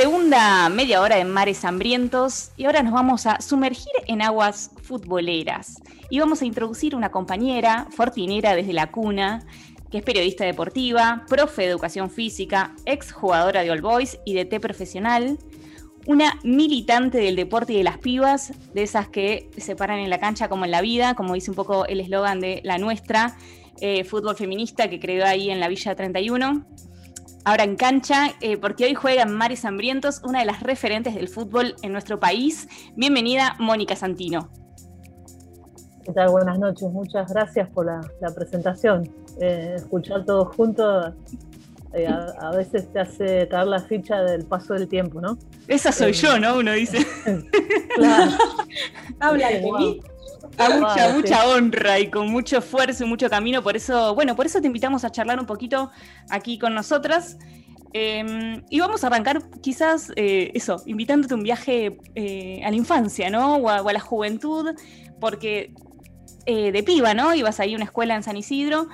Segunda media hora de mares hambrientos y ahora nos vamos a sumergir en aguas futboleras y vamos a introducir una compañera fortinera desde la cuna que es periodista deportiva, profe de educación física, ex jugadora de All Boys y de T profesional, una militante del deporte y de las pibas, de esas que se paran en la cancha como en la vida, como dice un poco el eslogan de la nuestra, eh, fútbol feminista que creó ahí en la Villa 31. Ahora en cancha, eh, porque hoy juega en Mares Hambrientos, una de las referentes del fútbol en nuestro país. Bienvenida, Mónica Santino. ¿Qué tal? Buenas noches. Muchas gracias por la, presentación. Eh, escuchar todo junto eh, a, veces te hace caer la ficha del paso del tiempo, ¿no? Esa soy yo, ¿no? Uno dice. claro. Habla de mí. A mucha, mucha honra y con mucho esfuerzo y mucho camino. Por eso, bueno, por eso te invitamos a charlar un poquito aquí con nosotras. Em, y vamos a arrancar quizás eh, eso, invitándote un viaje a la infancia, ¿no? O a, la juventud, porque eh, de piba, ¿no? Ibas ahí a una escuela en San Isidro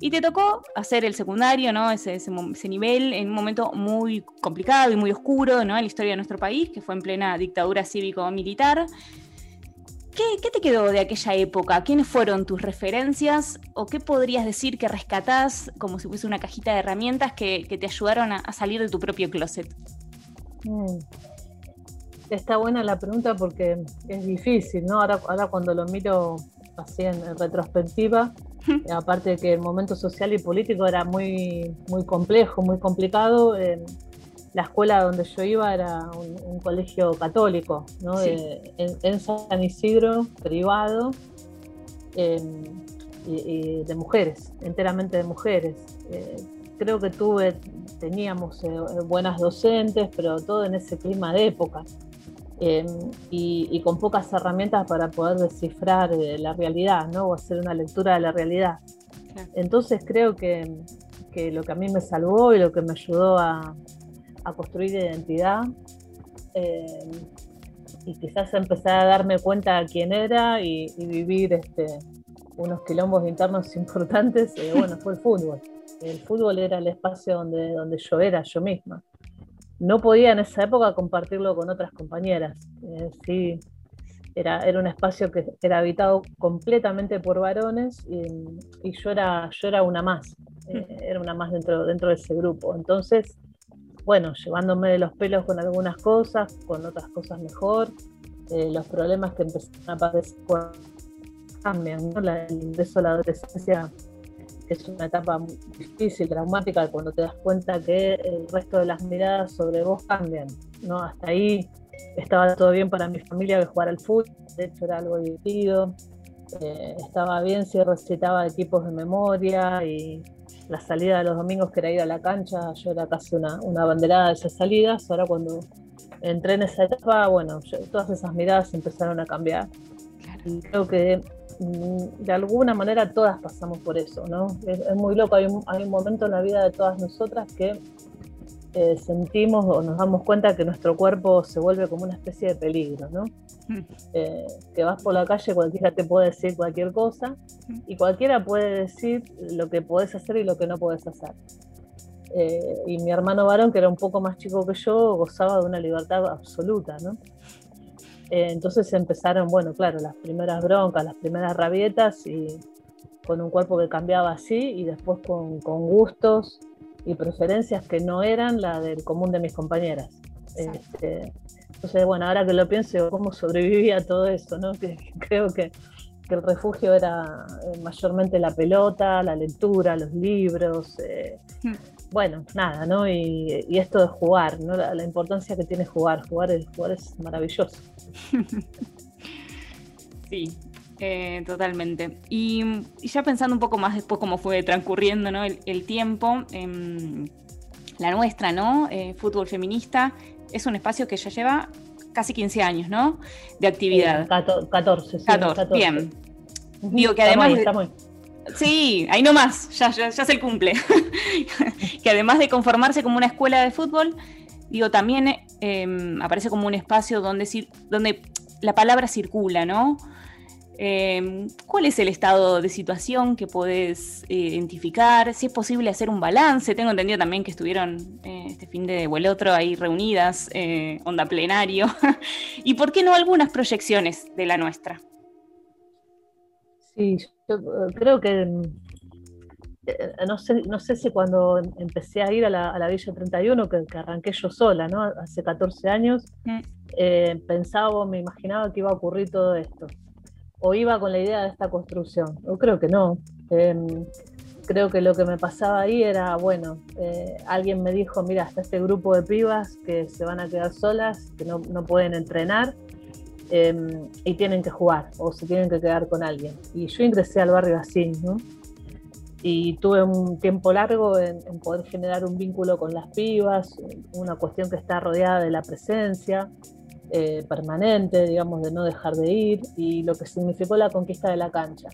y te tocó hacer el secundario, ¿no? Ese, ese, nivel en un momento muy complicado y muy oscuro, ¿no? En la historia de nuestro país, que fue en plena dictadura cívico-militar. ¿Qué, ¿Qué, te quedó de aquella época? ¿Quiénes fueron tus referencias? ¿O qué podrías decir que rescatás como si fuese una cajita de herramientas que, que te ayudaron a, salir de tu propio closet? Mm. Está buena la pregunta porque es difícil, ¿no? Ahora, ahora cuando lo miro así en, retrospectiva, aparte de que el momento social y político era muy, muy complejo, muy complicado. La escuela donde yo iba era un, colegio católico, ¿no? en, San Isidro, privado, y, de mujeres, enteramente de mujeres. Eh, creo que tuve, teníamos eh, buenas docentes, pero todo en ese clima de época. Em, y, con pocas herramientas para poder descifrar eh, la realidad, ¿no? O hacer una lectura de la realidad. Entonces creo que, que, lo que a mí me salvó y lo que me ayudó a, a construir identidad em, y quizás empezar a darme cuenta de quién era y, vivir este, unos quilombos internos importantes, eh, bueno, fue el fútbol. El fútbol era el espacio donde, donde yo era yo misma no podía en esa época compartirlo con otras compañeras. Eh, sí, era, era un espacio que era habitado completamente por varones y, yo, era, yo era una más, eh, era una más dentro, dentro de ese grupo. Entonces, bueno, llevándome de los pelos con algunas cosas, con otras cosas mejor, eh, los problemas que empezaron a aparecer cambian, ¿no? el ingreso a la adolescencia es una etapa difícil, traumática, cuando te das cuenta que el resto de las miradas sobre vos cambian. ¿no? Hasta ahí estaba todo bien para mi familia de jugar al fútbol, de hecho era algo divertido. Eh, estaba bien si recitaba equipos de memoria y la salida de los domingos que era ir a la cancha, yo era casi una, una banderada de esas salidas. Ahora cuando entré en esa etapa, bueno, todas esas miradas empezaron a cambiar. Y creo que Mm, de alguna manera todas pasamos por eso, ¿no? Es, muy loco, hay un, hay un, momento en la vida de todas nosotras que eh, sentimos o nos damos cuenta que nuestro cuerpo se vuelve como una especie de peligro, ¿no? Eh, que vas por la calle, cualquiera te puede decir cualquier cosa y cualquiera puede decir lo que podés hacer y lo que no podés hacer. Eh, y mi hermano varón, que era un poco más chico que yo, gozaba de una libertad absoluta, ¿no? Eh, entonces empezaron, bueno, claro, las primeras broncas, las primeras rabietas y con un cuerpo que cambiaba así y después con, gustos y preferencias que no eran la del común de mis compañeras. Este, entonces, bueno, ahora que lo pienso, cómo sobrevivía a todo eso, ¿no? Que, creo que, el refugio era eh, mayormente la pelota, la lectura, los libros, eh, hmm bueno, nada, ¿no? Y, esto de jugar, ¿no? La, importancia que tiene jugar, jugar es, jugar es maravilloso. sí, eh, totalmente. Y, ya pensando un poco más después cómo fue transcurriendo ¿no? el, tiempo, em, la nuestra, ¿no? Eh, fútbol feminista, es un espacio que ya lleva casi 15 años, ¿no? De actividad. 14, sí, 14, bien. Digo que además... Sí, ahí nomás, ya, ya, ya se cumple. que además de conformarse como una escuela de fútbol, digo, también em, aparece como un espacio donde, donde la palabra circula, ¿no? Em, ¿Cuál es el estado de situación que podés eh, identificar? Si es posible hacer un balance. Tengo entendido también que estuvieron eh, este fin de o el otro ahí reunidas, eh, onda plenario. ¿Y por qué no algunas proyecciones de la nuestra? Sí, yo creo que no sé, no sé si cuando empecé a ir a la, Villa 31, que, que, arranqué yo sola, ¿no? Hace 14 años, mm. pensaba me imaginaba que iba a ocurrir todo esto o iba con la idea de esta construcción. Yo creo que no. Em, creo que lo que me pasaba ahí era, bueno, eh, alguien me dijo, mira, está este grupo de pibas que se van a quedar solas, que no, pueden entrenar em, y tienen que jugar o se tienen que quedar con alguien. Y yo ingresé al barrio así, ¿no? Y tuve un tiempo largo en, en poder generar un vínculo con las pibas, una cuestión que está rodeada de la presencia, eh, permanente, digamos, de no dejar de ir, y lo que significó la conquista de la cancha.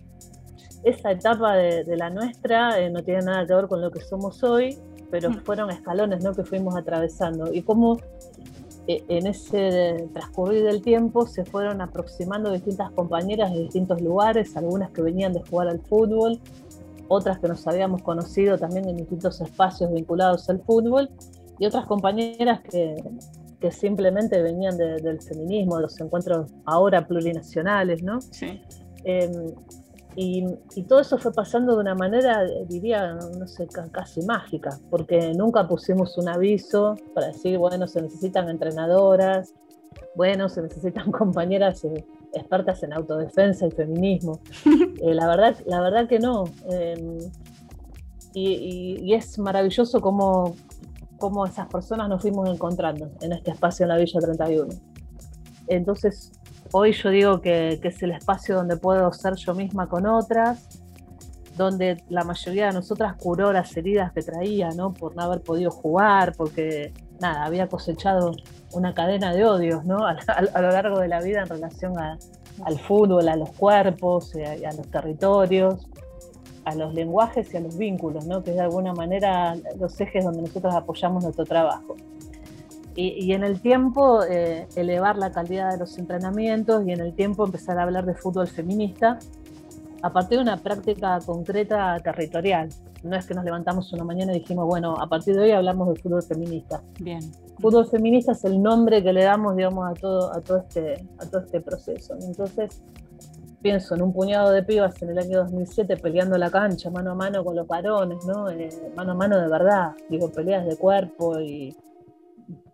Esa etapa de, la nuestra eh, no tiene nada que ver con lo que somos hoy, pero mm. fueron escalones ¿no? que fuimos atravesando. Y cómo eh, en ese transcurrir del tiempo se fueron aproximando distintas compañeras de distintos lugares, algunas que venían de jugar al fútbol, otras que nos habíamos conocido también en distintos espacios vinculados al fútbol, y otras compañeras que, que simplemente venían del feminismo, de los encuentros ahora plurinacionales, ¿no? Sí. Em, y, todo eso fue pasando de una manera, diría, no sé, casi mágica, porque nunca pusimos un aviso para decir, bueno, se necesitan entrenadoras, bueno, se necesitan compañeras eh, expertas en autodefensa y feminismo. Eh, la, verdad, la verdad que no. Em, y, y, es maravilloso cómo, cómo esas personas nos fuimos encontrando en este espacio en la Villa 31. Entonces, hoy yo digo que, es el espacio donde puedo ser yo misma con otras, donde la mayoría de nosotras curó las heridas que traía, ¿no? Por no haber podido jugar, porque, nada, había cosechado una cadena de odios, ¿no? A, lo largo de la vida en relación al fútbol, a los cuerpos, y a los territorios a los lenguajes y a los vínculos, ¿no? que es de alguna manera los ejes donde nosotros apoyamos nuestro trabajo. Y, en el tiempo eh, elevar la calidad de los entrenamientos y en el tiempo empezar a hablar de fútbol feminista a partir de una práctica concreta territorial. No es que nos levantamos una mañana y dijimos, bueno, a partir de hoy hablamos de fútbol feminista. Bien. Fútbol feminista es el nombre que le damos, digamos, a todo, a todo, este, a todo este proceso. Entonces, pienso en un puñado de pibas en el año 2007 peleando la cancha mano a mano con los varones, ¿no? Eh, mano a mano de verdad, digo, peleas de cuerpo y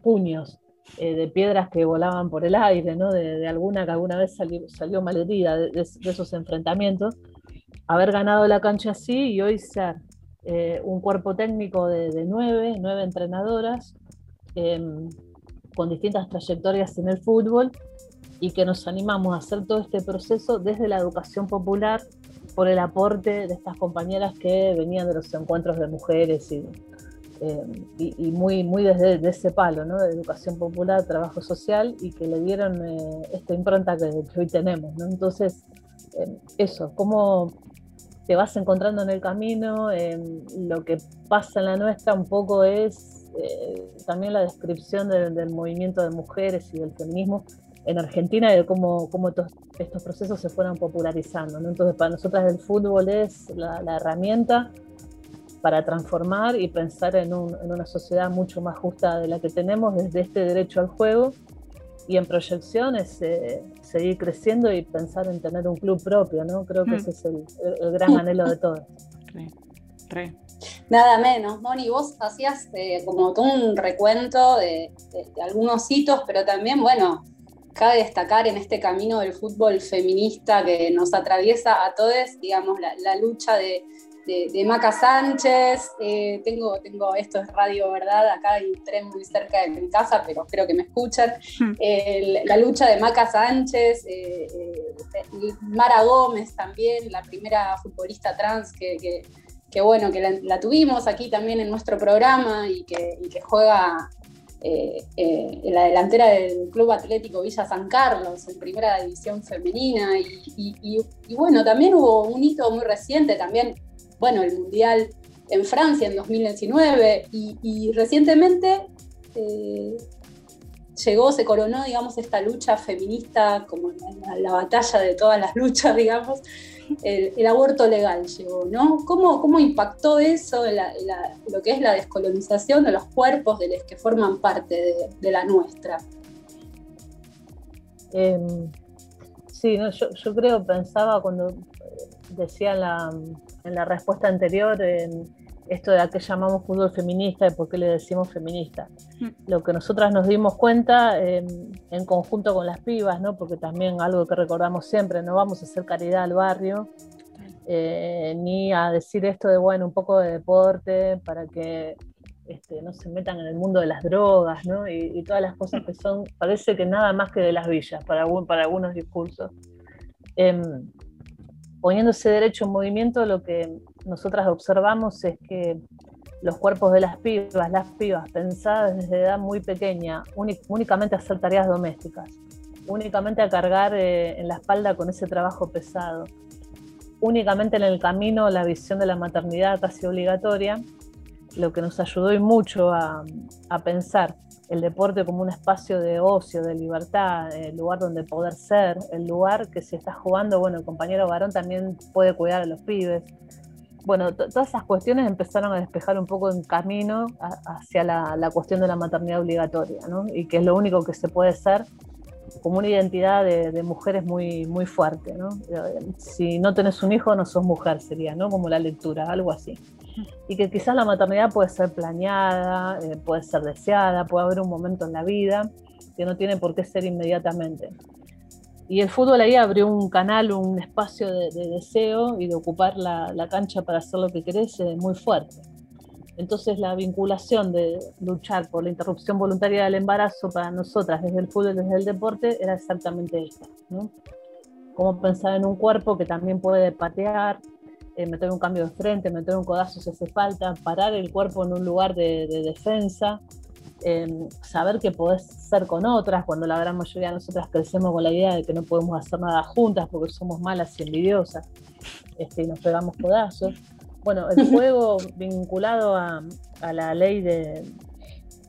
puños eh, de piedras que volaban por el aire, ¿no? De, alguna que alguna vez salió, salió malherida de, esos enfrentamientos. Haber ganado la cancha así y hoy ser eh, un cuerpo técnico de, nueve, nueve entrenadoras em, con distintas trayectorias en el fútbol y que nos animamos a hacer todo este proceso desde la educación popular por el aporte de estas compañeras que venían de los encuentros de mujeres y, eh, muy, muy desde ese palo, de educación popular, trabajo social y que le dieron eh, esta impronta que, hoy tenemos. Entonces, eh, eso, cómo te vas encontrando en el camino, lo que pasa en la nuestra un poco es también la descripción del movimiento de mujeres y del feminismo en Argentina de cómo, cómo estos procesos se fueron popularizando. Entonces, para nosotras el fútbol es la, herramienta para transformar y pensar en, una sociedad mucho más justa de la que tenemos desde este derecho al juego y en proyecciones eh, seguir creciendo y pensar en tener un club propio, ¿no? Creo que mm. ese es el, gran anhelo de todos. Nada menos, Moni, vos hacías eh, como todo un recuento de, algunos hitos, pero también, bueno, cabe destacar en este camino del fútbol feminista que nos atraviesa a todos, digamos, la, lucha de, Maca Sánchez. Eh, tengo, tengo, esto es radio, ¿verdad? Acá hay un tren muy cerca de mi casa, pero espero que me escuchen. Hmm. la lucha de Maca Sánchez, eh, eh, Mara Gómez también, la primera futbolista trans que, bueno, que la, tuvimos aquí también en nuestro programa y que, y que juega eh, eh, en la delantera del Club Atlético Villa San Carlos, en primera división femenina, y, bueno, también hubo un hito muy reciente, también, bueno, el Mundial en Francia en 2019, y, recientemente, eh, llegó, se coronó, digamos, esta lucha feminista como la, batalla de todas las luchas, digamos, el, aborto legal llegó, ¿no? ¿Cómo, cómo impactó eso en, lo que es la descolonización de los cuerpos de los que forman parte de, la nuestra? Em, sí, yo, creo, pensaba cuando decía en la, respuesta anterior, esto de a qué llamamos fútbol feminista y por qué le decimos feminista. Mm. Lo que nosotras nos dimos cuenta em, en conjunto con las pibas, ¿no? porque también algo que recordamos siempre, no vamos a hacer caridad al barrio, eh, ni a decir esto de, bueno, un poco de deporte para que este, no se metan en el mundo de las drogas ¿no? y, todas las cosas que son, parece que nada más que de las villas para, para algunos discursos. Poniendo ese derecho en movimiento, lo que nosotras observamos es que los cuerpos de las pibas, las pibas pensadas desde edad muy pequeña, únicamente a hacer tareas domésticas, únicamente a cargar eh, en la espalda con ese trabajo pesado, únicamente en el camino la visión de la maternidad casi obligatoria, lo que nos ayudó y mucho a, a pensar el deporte como un espacio de ocio, de libertad, el lugar donde poder ser, el lugar que si estás jugando, bueno, el compañero varón también puede cuidar a los pibes. Bueno, todas esas cuestiones empezaron a despejar un poco en camino hacia la, cuestión de la maternidad obligatoria, ¿no? Y que es lo único que se puede ser como una identidad de, mujeres muy, muy fuerte, ¿no? Si no tenés un hijo, no sos mujer, sería, ¿no? Como la lectura, algo así y que quizás la maternidad puede ser planeada, eh, puede ser deseada, puede haber un momento en la vida que no tiene por qué ser inmediatamente. Y el fútbol ahí abrió un canal, un espacio de, deseo y de ocupar la, cancha para hacer lo que querés eh, muy fuerte. Entonces la vinculación de luchar por la interrupción voluntaria del embarazo para nosotras desde el fútbol, desde el deporte, era exactamente esta. ¿no? Cómo pensar en un cuerpo que también puede patear, eh, meter un cambio de frente, meter un codazo si hace falta, parar el cuerpo en un lugar de, defensa, em, saber que podés ser con otras, cuando la gran mayoría de nosotras crecemos con la idea de que no podemos hacer nada juntas porque somos malas y envidiosas este, y nos pegamos codazos. Bueno, el juego vinculado a, la ley de,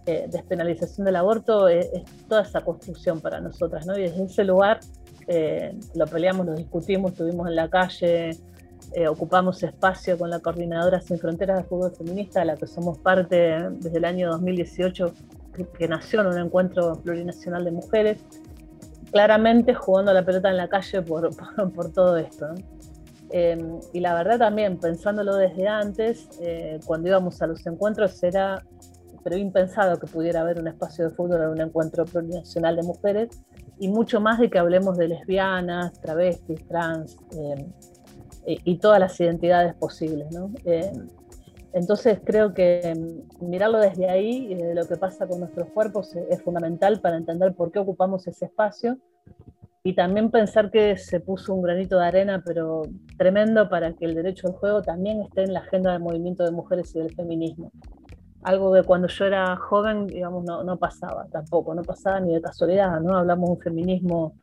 despenalización del aborto es, toda esa construcción para nosotras, ¿no? Y desde ese lugar eh, lo peleamos, lo discutimos, estuvimos en la calle, eh, ocupamos espacio con la Coordinadora Sin Fronteras de Fútbol Feminista, de la que somos parte desde el año 2018, que, nació en un encuentro plurinacional de mujeres, claramente jugando la pelota en la calle por, por, todo esto. Em, y la verdad también, pensándolo desde antes, eh, cuando íbamos a los encuentros era pero impensado que pudiera haber un espacio de fútbol en un encuentro plurinacional de mujeres, y mucho más de que hablemos de lesbianas, travestis, trans, em, y, todas las identidades posibles. ¿no? Eh, entonces creo que mm, mirarlo desde ahí y de lo que pasa con nuestros cuerpos es, fundamental para entender por qué ocupamos ese espacio y también pensar que se puso un granito de arena, pero tremendo, para que el derecho al juego también esté en la agenda del movimiento de mujeres y del feminismo. Algo que cuando yo era joven, digamos, no, no pasaba tampoco, no pasaba ni de casualidad, ¿no? Hablamos de un feminismo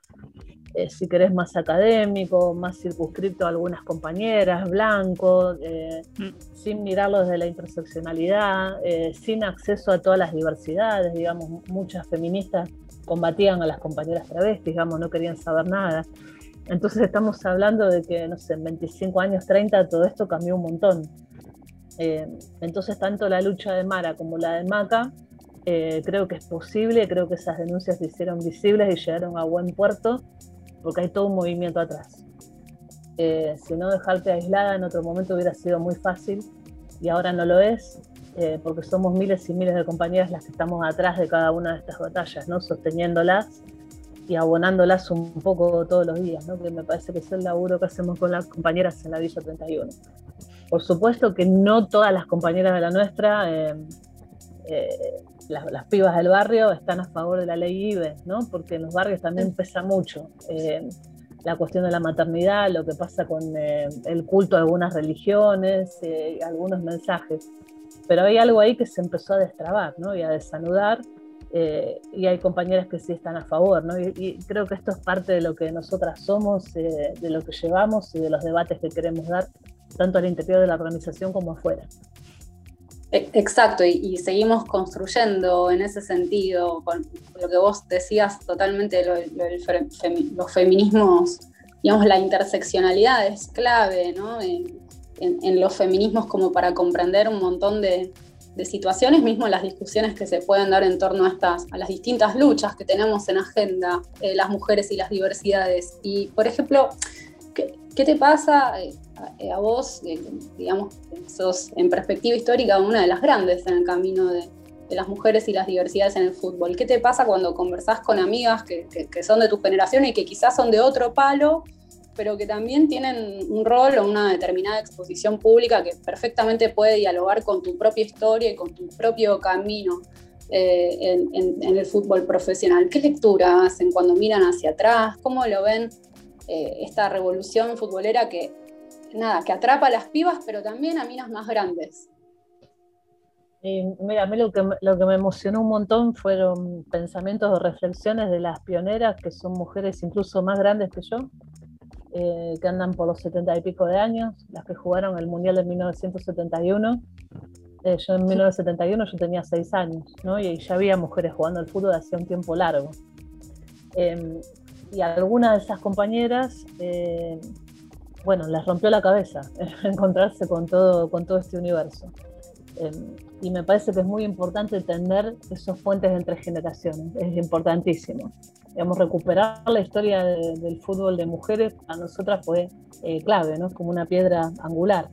eh, si querés, más académico, más circunscripto a algunas compañeras, blanco, eh, mm. sin mirarlo desde la interseccionalidad, eh, sin acceso a todas las diversidades, digamos, muchas feministas combatían a las compañeras travestis, digamos, no querían saber nada. Entonces estamos hablando de que, no sé, en 25 años, 30, todo esto cambió un montón. entonces, tanto la lucha de Mara como la de Maca, creo que es posible, creo que esas denuncias se hicieron visibles y llegaron a buen puerto porque hay todo un movimiento atrás. Eh, si no dejarte aislada en otro momento hubiera sido muy fácil y ahora no lo es, eh, porque somos miles y miles de compañeras las que estamos atrás de cada una de estas batallas, ¿no? sosteniéndolas y abonándolas un poco todos los días, ¿no? que me parece que es el laburo que hacemos con las compañeras en la Villa 31. Por supuesto que no todas las compañeras de la nuestra eh, las, pibas del barrio están a favor de la ley IBE, ¿no? porque en los barrios también pesa mucho eh, la cuestión de la maternidad, lo que pasa con eh, el culto de algunas religiones, eh, algunos mensajes. Pero hay algo ahí que se empezó a destrabar ¿no? y a desanudar, y hay compañeras que sí están a favor. ¿no? Y, creo que esto es parte de lo que nosotras somos, de lo que llevamos y de los debates que queremos dar, tanto al interior de la organización como afuera. E, exacto, y, seguimos construyendo en ese sentido, con lo que vos decías totalmente, los feminismos, digamos, la interseccionalidad es clave ¿no? en, los feminismos como para comprender un montón de, situaciones, mismo las discusiones que se pueden dar en torno a, estas, a las distintas luchas que tenemos en agenda, eh, las mujeres y las diversidades. Y, por ejemplo, ¿qué, te pasa? Eh, a, vos, eh, digamos, sos en perspectiva histórica una de las grandes en el camino de, las mujeres y las diversidades en el fútbol. ¿Qué te pasa cuando conversás con amigas que, son de tu generación y que quizás son de otro palo, pero que también tienen un rol o una determinada exposición pública que perfectamente puede dialogar con tu propia historia y con tu propio camino? Eh, en, el fútbol profesional. ¿Qué lectura hacen cuando miran hacia atrás? ¿Cómo lo ven esta revolución futbolera que nada, que atrapa a las pibas, pero también a minas más grandes. mira, a mí lo que, lo que me emocionó un montón fueron pensamientos o reflexiones de las pioneras, que son mujeres incluso más grandes que yo, eh, que andan por los setenta y pico de años, las que jugaron el Mundial de 1971. Eh, yo en 1971 yo tenía seis años, ¿no? Y ya había mujeres jugando al fútbol hacía un tiempo largo. Em, y algunas de esas compañeras eh, bueno, les rompió la cabeza encontrarse con todo, con todo este universo. Em, y me parece que es muy importante tener esos puentes entre generaciones, es importantísimo. Digamos, recuperar la historia del fútbol de mujeres a nosotras fue eh, clave, ¿no? Como una piedra angular.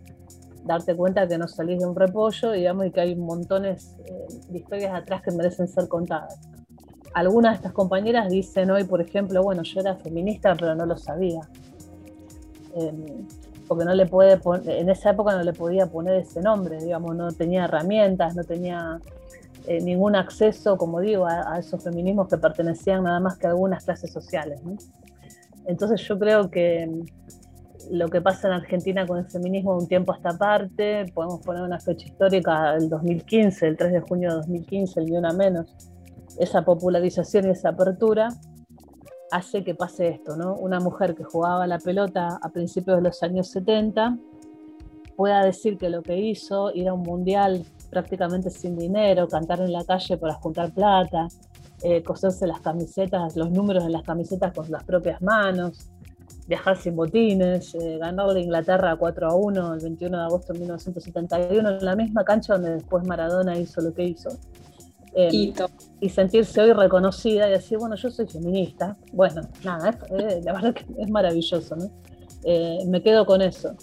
Darte cuenta que no salís de un repollo, digamos, y que hay montones eh, de historias atrás que merecen ser contadas. Algunas de estas compañeras dicen hoy, por ejemplo, bueno, yo era feminista, pero no lo sabía Em, porque no le puede en esa época no le podía poner ese nombre, digamos, no tenía herramientas, no tenía eh, ningún acceso, como digo, a, esos feminismos que pertenecían nada más que a algunas clases sociales. Entonces yo creo que em, lo que pasa en Argentina con el feminismo un tiempo a esta parte, podemos poner una fecha histórica, el 2015, el 3 de junio de 2015, el ni una menos, esa popularización y esa apertura, hace que pase esto, ¿no? Una mujer que jugaba la pelota a principios de los años 70 pueda decir que lo que hizo, ir a un mundial prácticamente sin dinero, cantar en la calle para juntar plata, eh, coserse las camisetas, los números en las camisetas con las propias manos, viajar sin botines, eh, ganar de Inglaterra 4 a 1 el 21 de agosto de 1971 en la misma cancha donde después Maradona hizo lo que hizo. Eh, y sentirse hoy reconocida y decir, bueno, yo soy feminista. Bueno, nada, eh, la verdad que es maravilloso, ¿no? Eh, me quedo con eso.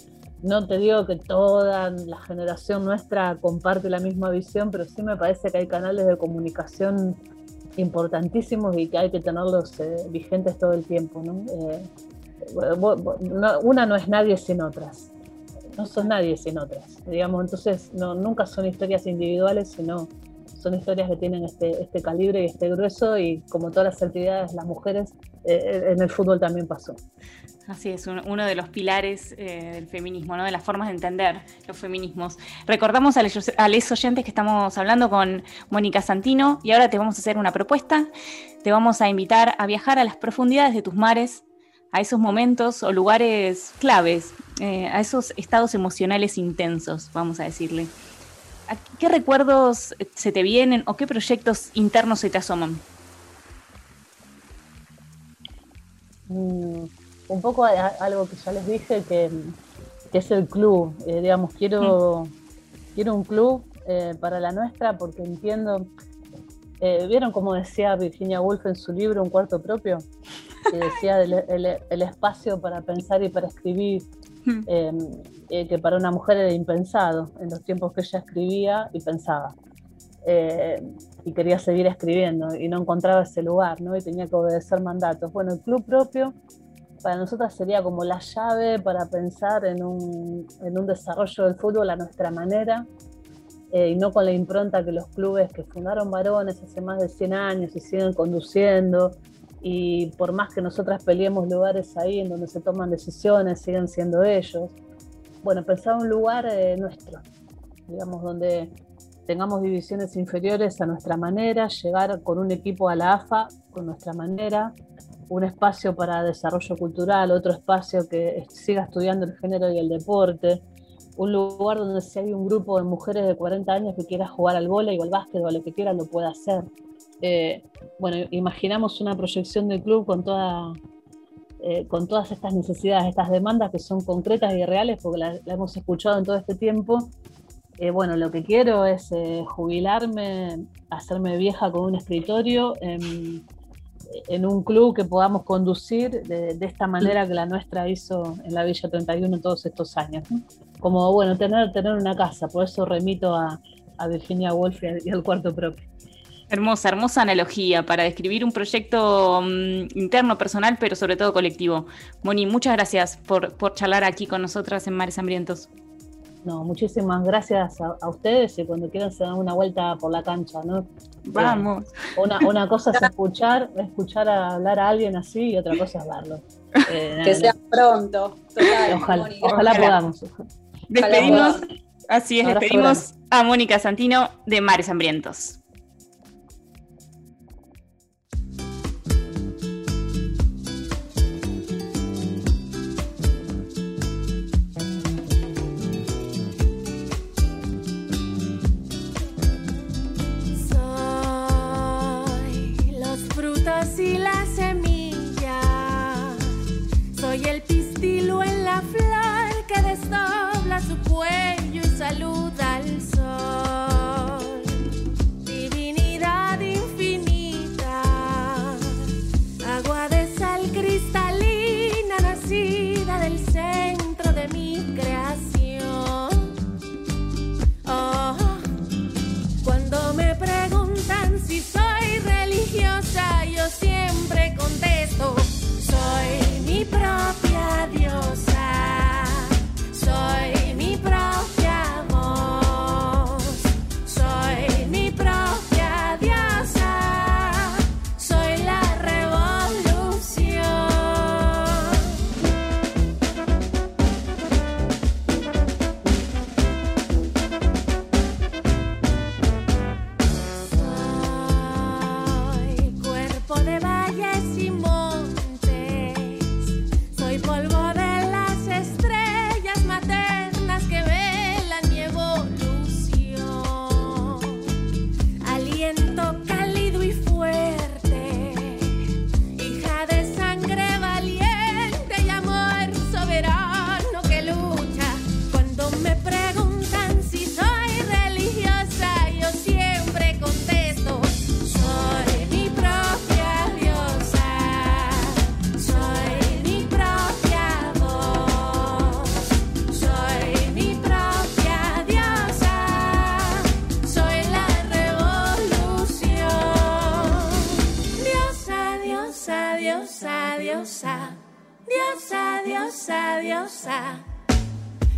No te digo que toda la generación nuestra comparte la misma visión, pero sí me parece que hay canales de comunicación importantísimos y que hay que tenerlos vigentes todo el tiempo. ¿no? una no es nadie sin otras. No son nadie sin otras. Digamos, entonces no, nunca son historias individuales, sino son historias que tienen este, este calibre y este grueso y como todas las actividades, las mujeres, eh, eh, en el fútbol también pasó. Así es, uno de los pilares eh, del feminismo, ¿no? de las formas de entender los feminismos. Recordamos a los, a oyentes que estamos hablando con Mónica Santino y ahora te vamos a hacer una propuesta. Te vamos a invitar a viajar a las profundidades de tus mares, a esos momentos o lugares claves, a esos estados emocionales intensos, vamos a decirle. ¿Qué recuerdos se te vienen o qué proyectos internos se te asoman? Mm, un poco algo que ya les dije, que, es el club. Eh, digamos, quiero, mm. quiero un club eh, para la nuestra porque entiendo. Eh, ¿Vieron como decía Virginia Woolf en su libro Un cuarto propio? Que decía el espacio para pensar y para escribir. Em, eh, que para una mujer era impensado en los tiempos que ella escribía y pensaba. Eh, y quería seguir escribiendo y no encontraba ese lugar, ¿no? Y tenía que obedecer mandatos. Bueno, el club propio para nosotras sería como la llave para pensar en un, en un desarrollo del fútbol a nuestra manera eh, y no con la impronta que los clubes que fundaron varones hace más de 100 años y siguen conduciendo y por más que nosotras peleemos lugares ahí en donde se toman decisiones, siguen siendo ellos. Bueno, pensar un lugar eh, nuestro, digamos, donde tengamos divisiones inferiores a nuestra manera, llegar con un equipo a la AFA con nuestra manera, un espacio para desarrollo cultural, otro espacio que siga estudiando el género y el deporte, un lugar donde si hay un grupo de mujeres de 40 años que quiera jugar al vóley o al básquet o lo que quiera, lo pueda hacer. Eh, bueno, imaginamos una proyección del club con, toda, eh, con todas estas necesidades, estas demandas que son concretas y reales, porque la, hemos escuchado en todo este tiempo. Eh, bueno, lo que quiero es jubilarme, hacerme vieja con un escritorio en, un club que podamos conducir de, esta manera que la nuestra hizo en la Villa 31 todos estos años. Como, bueno, tener, tener una casa, por eso remito a, a Virginia Woolf y al cuarto propio. Hermosa, hermosa analogía para describir un proyecto mm, interno, personal, pero sobre todo colectivo. Moni, muchas gracias por, por charlar aquí con nosotras en Mares Hambrientos. No, muchísimas gracias a, ustedes y cuando quieran se dan una vuelta por la cancha, ¿no? Vamos. Una, una cosa es escuchar, escuchar a hablar a alguien así y otra cosa es verlo. Eh, que sea pronto. ojalá, ojalá, podamos. Despedimos, así es, despedimos a Mónica Santino de Mares Hambrientos. See.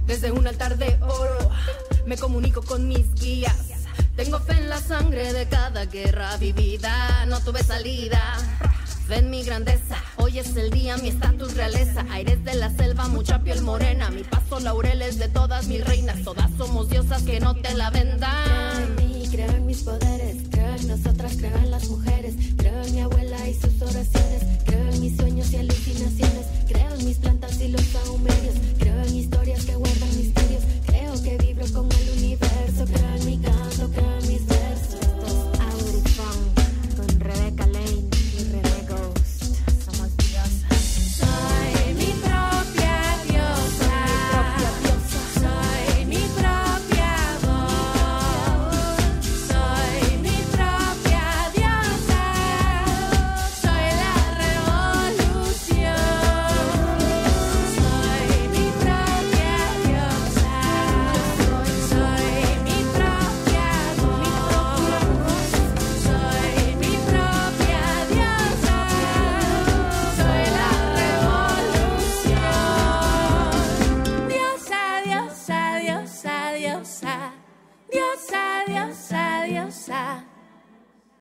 Desde un altar de oro me comunico con mis guías. Tengo fe en la sangre de cada guerra vivida. No tuve salida. Fe en mi grandeza. Hoy es el día, mi estatus realeza. Aires de la selva, mucha piel morena. Mi paso laureles de todas mis reinas. Todas somos diosas que no te la vendan. Creo en mí, creo en mis poderes. Creo en nosotras, creo en las mujeres. Creo en mi abuela y sus oraciones. Creo en mis sueños y alucinaciones, creo en mis plantas y los saumerios, creo en historias que guardan misterios, creo que vibro con el universo, creo en mi canto, creo en